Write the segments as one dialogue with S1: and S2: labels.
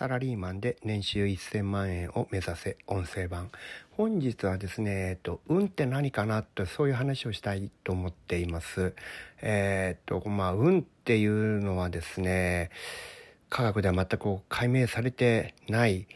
S1: サラリーマンで年収1000万円を目指せ音声版。本日はですね、えっと、運って何かなとそういう話をしたいと思っています。えー、っとまあ運っていうのはですね科学では全く解明されてない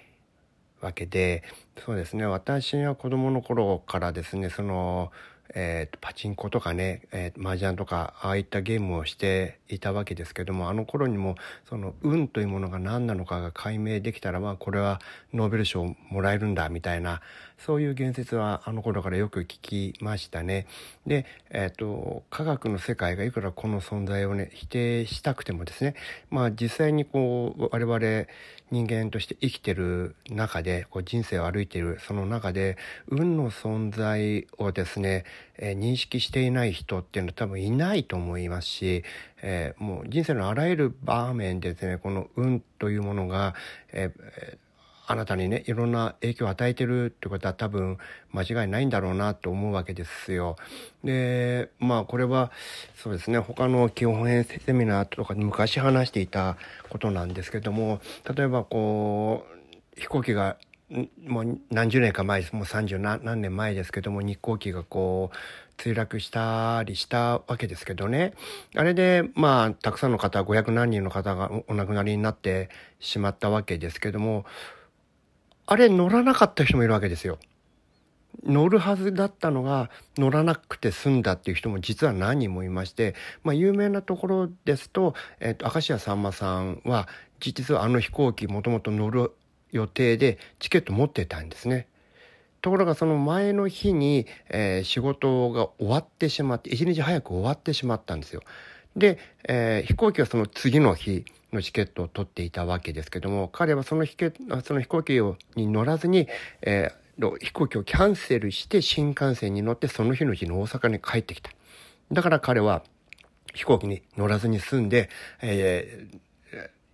S1: わけでそうですね私は子供の頃からですねそのえー、パチンコとかね、えー、麻雀とかああいったゲームをしていたわけですけどもあの頃にもその運というものが何なのかが解明できたらまあこれはノーベル賞もらえるんだみたいなそういう言説はあの頃からよく聞きましたね。で、えっ、ー、と科学の世界がいくらこの存在をね否定したくてもですねまあ実際にこう我々人間として生きてる中でこう人生を歩いているその中で運の存在をですね、えー、認識していない人っていうのは多分いないと思いますし、えー、もう人生のあらゆる場面でですねこの運というものが、えー、あなたにねいろんな影響を与えてるってことは多分間違いないんだろうなと思うわけですよ。でまあこれはそうですね他の基本編セミナーとか昔話していたことなんですけども例えばこう飛行機がもう何十年か前ですもう30何年前ですけども日航機がこう墜落したりしたわけですけどねあれでまあたくさんの方500何人の方がお亡くなりになってしまったわけですけどもあれ乗らなかった人もいるわけですよ。乗るはずだったのが乗らなくて済んだっていう人も実は何人もいまして、まあ、有名なところですと、えっ、と、明石家さんまさんは、実はあの飛行機もともと乗る予定でチケット持ってたんですね。ところがその前の日に、えー、仕事が終わってしまって、一日早く終わってしまったんですよ。で、えー、飛行機はその次の日のチケットを取っていたわけですけども、彼はその飛その飛行機に乗らずに、えー、飛行機をキャンセルして新幹線に乗ってその日のうちに大阪に帰ってきた。だから彼は飛行機に乗らずに済んで、えー、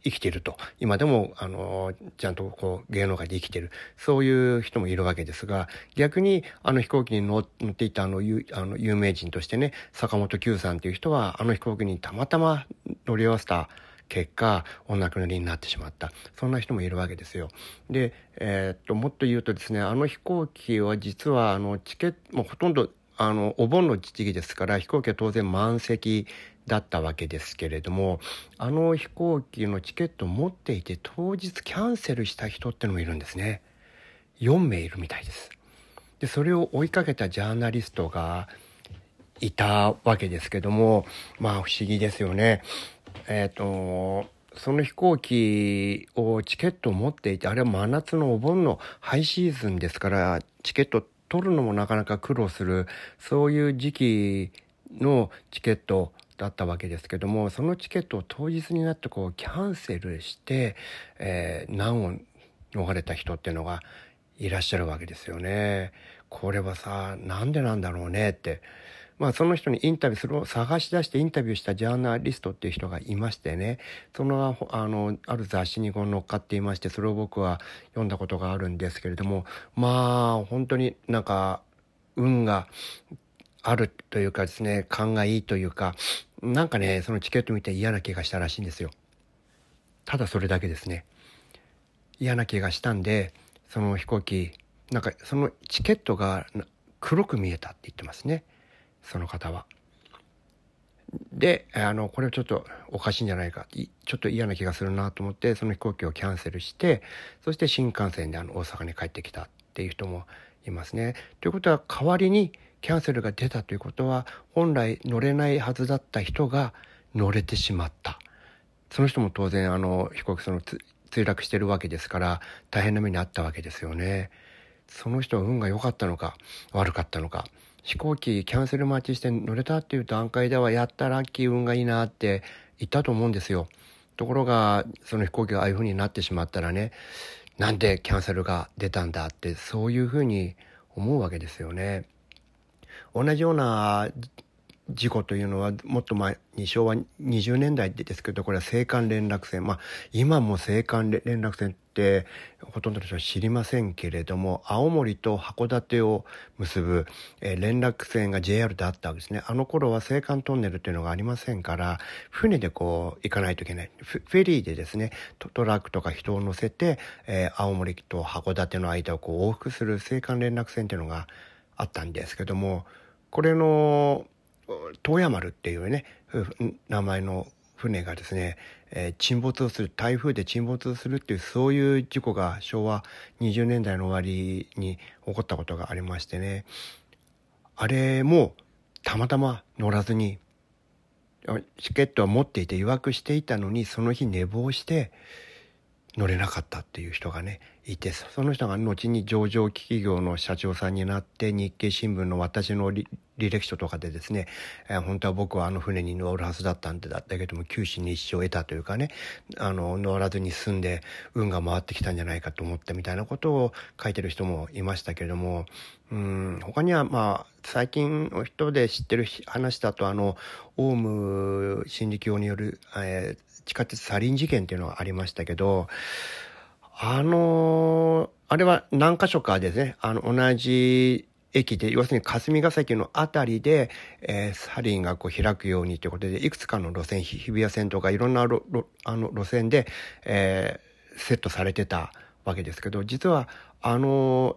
S1: 生きてると。今でも、あの、ちゃんとこう、芸能界で生きてる。そういう人もいるわけですが、逆に、あの飛行機に乗っていたあの、あの有名人としてね、坂本九さんっていう人は、あの飛行機にたまたま乗り合わせた結果、お亡くなりになってしまった。そんな人もいるわけですよ。で、えー、っと、もっと言うとですね、あの飛行機は実は、あの、チケット、もうほとんど、あの、お盆の時期ですから、飛行機は当然満席だったわけですけれどもあの飛行機のチケットを持っていて当日キャンセルした人ってのもいるんですね。4名いるみたいです。でそれを追いかけたジャーナリストがいたわけですけどもまあ不思議ですよね。えっ、ー、とその飛行機をチケットを持っていてあれは真夏のお盆のハイシーズンですからチケット取るのもなかなか苦労するそういう時期のチケットだったわけですけどもそのチケットを当日になってこうキャンセルして、えー、難を逃れた人っていうのがいらっしゃるわけですよね。これはさなんでなんだろうねって。まあその人にインタビューするを探し出してインタビューしたジャーナリストっていう人がいましてねそのあのある雑誌にこう乗っかっていましてそれを僕は読んだことがあるんですけれどもまあ本当になんか運があるというかですね勘がいいというかなんかね、そのチケット見て嫌な気がしたらしいんですよ。ただそれだけですね。嫌な気がしたんで、その飛行機、なんかそのチケットが黒く見えたって言ってますね。その方は。で、あの、これちょっとおかしいんじゃないか。ちょっと嫌な気がするなと思って、その飛行機をキャンセルして、そして新幹線であの大阪に帰ってきたっていう人もいますね。ということは代わりにキャンセルが出たということは本来乗れないはずだった人が乗れてしまった。その人も当然あの飛行機その墜落してるわけですから大変な目に遭ったわけですよね。その人は運が良かったのか悪かったのか。飛行機キャンセル待ちして乗れたっていう段階ではやったらラッキー運がいいなって言ったと思うんですよ。ところがその飛行機がああいう風になってしまったらねなんでキャンセルが出たんだってそういう風に思うわけですよね。同じような事故というのはもっと前に昭和20年代ですけどこれは青函連絡船まあ今も青函連絡船ってほとんどの人は知りませんけれども青森と函館を結ぶ、連絡船が JR であったわけですね。あの頃は青函トンネルっていうのがありませんから船でこう行かないといけない。フェリーでですねトラックとか人を乗せて、青森と函館の間をこう往復する青函連絡船っていうのがあったんですけどもこれの東山丸っていうね名前の船がですね、えー、沈没をする台風で沈没するっていうそういう事故が昭和20年代の終わりに起こったことがありましてねあれもたまたま乗らずにチケットは持っていて予約していたのにその日寝坊して乗れなかったっていう人がねいてその人が後に上場企業の社長さんになって日経新聞の私の履歴書とかでですね、えー、本当は僕はあの船に乗るはずだったんだったけども九死に一生を得たというかねあの乗らずに済んで運が回ってきたんじゃないかと思ったみたいなことを書いてる人もいましたけれどもうん他にはまあ最近の人で知ってる話だとあのオウム真理教による、えー地下鉄サリン事件っていうのがありましたけど、あのあれは何箇所かですね、あの、同じ駅で、要するに霞ヶ関のあたりで、えー、サリンがこう開くようにということで、いくつかの路線、日比谷線とかいろんな路あの路線で、えー、セットされてたわけですけど、実は、あの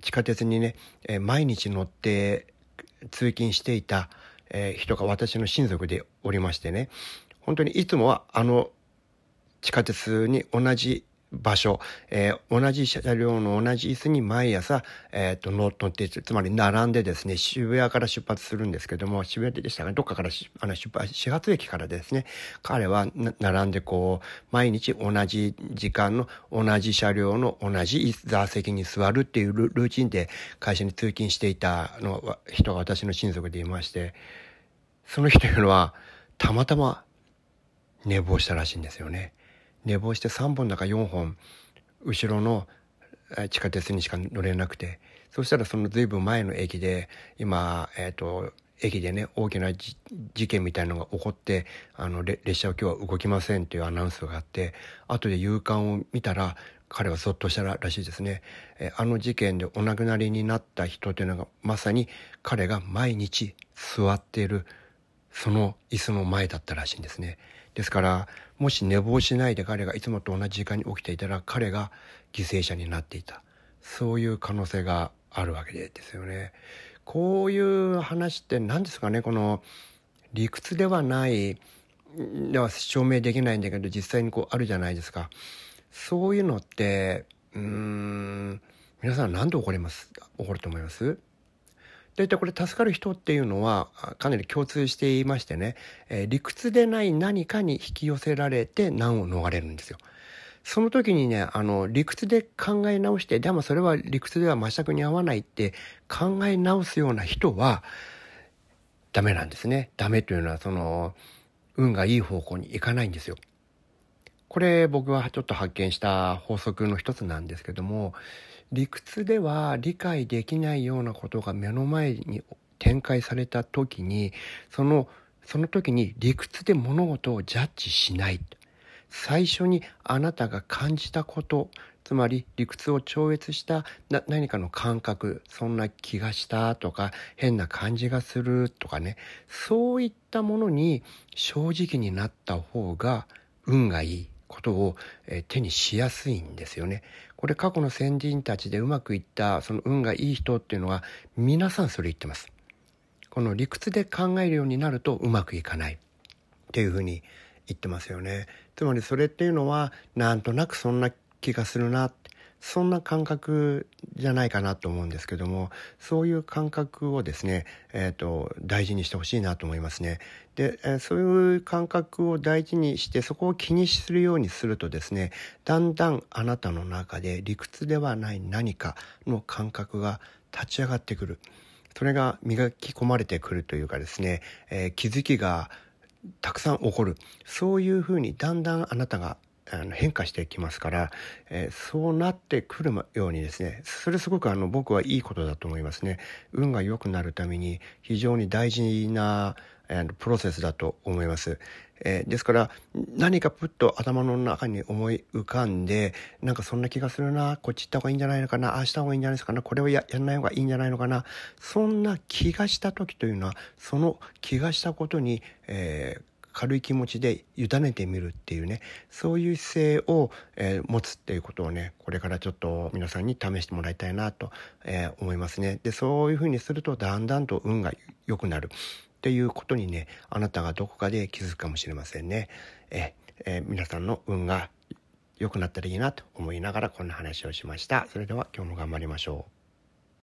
S1: 地下鉄にね、えー、毎日乗って通勤していた、えー、人が私の親族でおりましてね、本当にいつもはあの地下鉄に同じ場所、えー、同じ車両の同じ椅子に毎朝、えーと、乗ってつまり並んでですね渋谷から出発するんですけども渋谷でしたがどっかからあの出発始発駅からですね彼は並んでこう毎日同じ時間の同じ車両の同じ座席に座るっていうルーチンで会社に通勤していたの人が私の親族でいましてその人というのはたまたま寝坊したらしいんですよね。寝坊して3本だか4本後ろの地下鉄にしか乗れなくてそしたらその随分前の駅で今、えっ、と駅でね大きな事件みたいなのが起こってあの列車は今日は動きませんというアナウンスがあって後で夕刊を見たら彼はゾッとしたらしいですね、あの事件でお亡くなりになった人というのがまさに彼が毎日座っているその椅子の前だったらしいんですね。ですからもし寝坊しないで彼がいつもと同じ時間に起きていたら彼が犠牲者になっていたそういう可能性があるわけですよね。こういう話って何ですかね？この理屈ではないでは証明できないんだけど実際にこうあるじゃないですか。そういうのってうーん皆さん何で起こります起こると思います？大体これ助かる人っていうのはかなり共通していましてね、えー、理屈でない何かに引き寄せられて難を逃れるんですよ。その時にね、あの、理屈で考え直して、でもそれは理屈では全くに合わないって考え直すような人はダメなんですね。ダメというのはその、運がいい方向に行かないんですよ。これ僕はちょっと発見した法則の一つなんですけども、理屈では理解できないようなことが目の前に展開された時にそのその時に理屈で物事をジャッジしない。最初にあなたが感じたことつまり理屈を超越した何かの感覚そんな気がしたとか変な感じがするとかね。そういったものに正直になった方が運がいい。ことを、え手にしやすいんですよね。これ過去の先人たちでうまくいったその運がいい人っていうのは皆さんそれ言ってます。この理屈で考えるようになるとうまくいかないっていうふうに言ってますよね。つまりそれっていうのはなんとなくそんな気がするなそんな感覚じゃないかなと思うんですけどもそういう感覚をですね、えーと、大事にしてほしいなと思いますね。で、えー、そういう感覚を大事にしてそこを気にするようにするとですねだんだんあなたの中で理屈ではない何かの感覚が立ち上がってくる。それが磨き込まれてくるというかですね、えー、気づきがたくさん起こるそういうふうにだんだんあなたがあの変化してきますから、えー、そうなってくるようにですねそれすごくあの僕はいいことだと思いますね運が良くなるために非常に大事な、えー、プロセスだと思います。えー、ですから何かプッと頭の中に思い浮かんでなんかそんな気がするなこっち行った方がいいんじゃないのかなああした方がいいんじゃないですかなこれをややんない方がいいんじゃないのかなそんな気がした時というのはその気がしたことに、えー、軽い気持ちで委ねてみるっていうねそういう姿勢を、えー、持つっていうことをねこれからちょっと皆さんに試してもらいたいなと、えー、思いますね。でそういうふうにするとだんだんと運が良くなる。っていうことにねあなたがどこかで気づくかもしれませんね。ええ皆さんの運が良くなったらいいなと思いながらこんな話をしました。それでは今日も頑張りましょう。